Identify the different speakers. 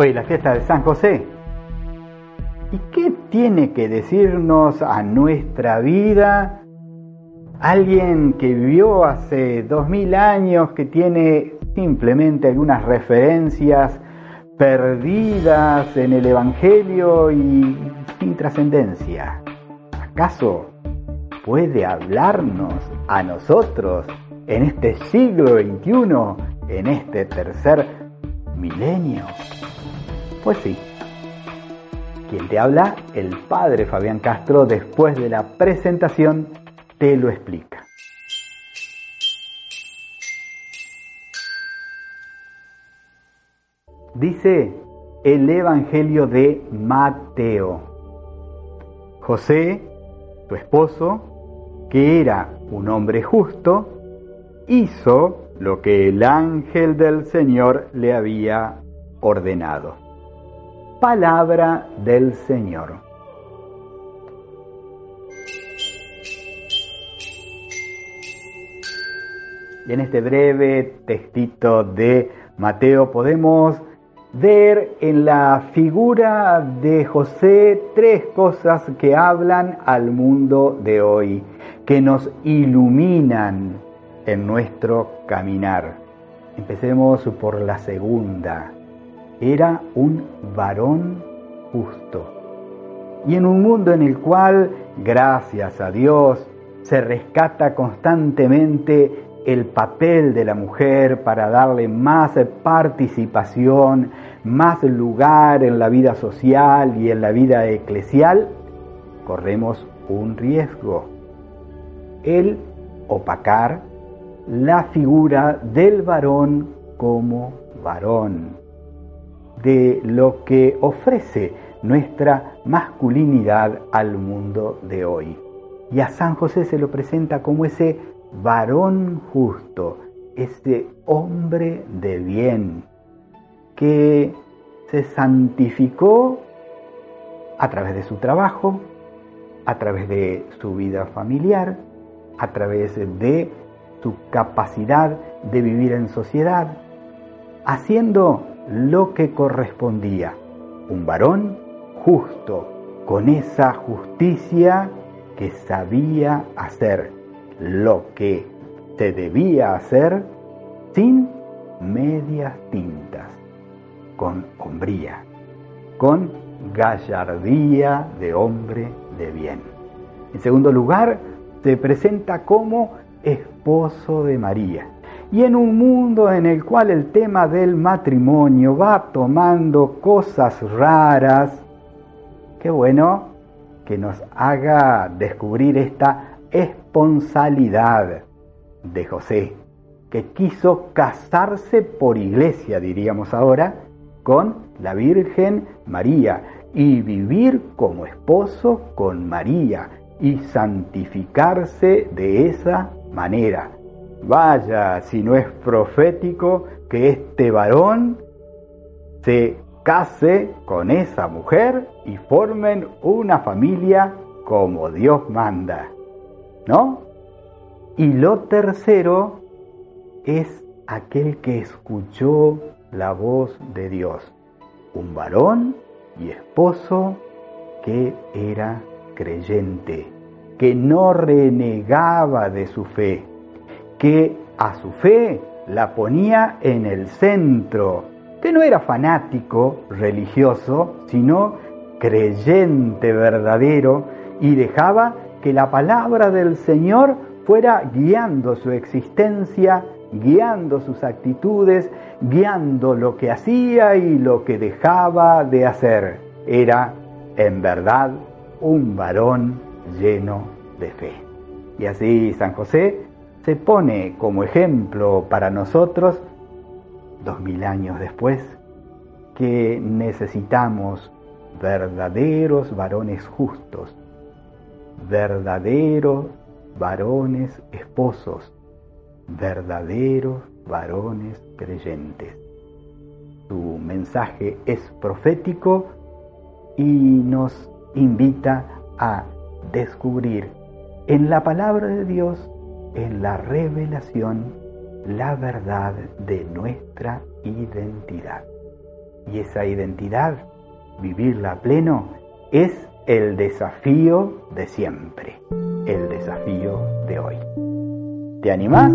Speaker 1: Hoy la fiesta de San José. ¿Y qué tiene que decirnos a nuestra vida alguien que vivió hace dos mil años, que tiene simplemente algunas referencias perdidas en el Evangelio y sin trascendencia? ¿Acaso puede hablarnos a nosotros en este siglo XXI, en este tercer milenio? Pues sí. Quien te habla, el padre Fabián Castro, después de la presentación, te lo explica. Dice el Evangelio de Mateo. José, tu esposo, que era un hombre justo, hizo lo que el ángel del Señor le había ordenado palabra del Señor. Y en este breve textito de Mateo podemos ver en la figura de José tres cosas que hablan al mundo de hoy, que nos iluminan en nuestro caminar. Empecemos por la segunda era un varón justo. Y en un mundo en el cual, gracias a Dios, se rescata constantemente el papel de la mujer para darle más participación, más lugar en la vida social y en la vida eclesial, corremos un riesgo, el opacar la figura del varón como varón de lo que ofrece nuestra masculinidad al mundo de hoy. Y a San José se lo presenta como ese varón justo, ese hombre de bien, que se santificó a través de su trabajo, a través de su vida familiar, a través de su capacidad de vivir en sociedad, haciendo lo que correspondía. Un varón justo, con esa justicia que sabía hacer lo que se debía hacer sin medias tintas, con hombría, con gallardía de hombre de bien. En segundo lugar, se presenta como esposo de María y en un mundo en el cual el tema del matrimonio va tomando cosas raras, qué bueno que nos haga descubrir esta esponsalidad de José, que quiso casarse por iglesia, diríamos ahora, con la Virgen María y vivir como esposo con María y santificarse de esa manera Vaya, si no es profético que este varón se case con esa mujer y formen una familia como Dios manda. ¿No? Y lo tercero es aquel que escuchó la voz de Dios. Un varón y esposo que era creyente, que no renegaba de su fe, que a su fe la ponía en el centro, que no era fanático religioso, sino creyente verdadero y dejaba que la palabra del Señor fuera guiando su existencia, guiando sus actitudes, guiando lo que hacía y lo que dejaba de hacer. Era, en verdad, un varón lleno de fe. Y así San José se pone como ejemplo para nosotros, dos mil años después, que necesitamos verdaderos varones justos, verdaderos varones esposos, verdaderos varones creyentes. Su mensaje es profético y nos invita a descubrir en la palabra de Dios en la revelación la verdad de nuestra identidad. y esa identidad, vivirla a pleno, es el desafío de siempre, el desafío de hoy. ¿Te animás?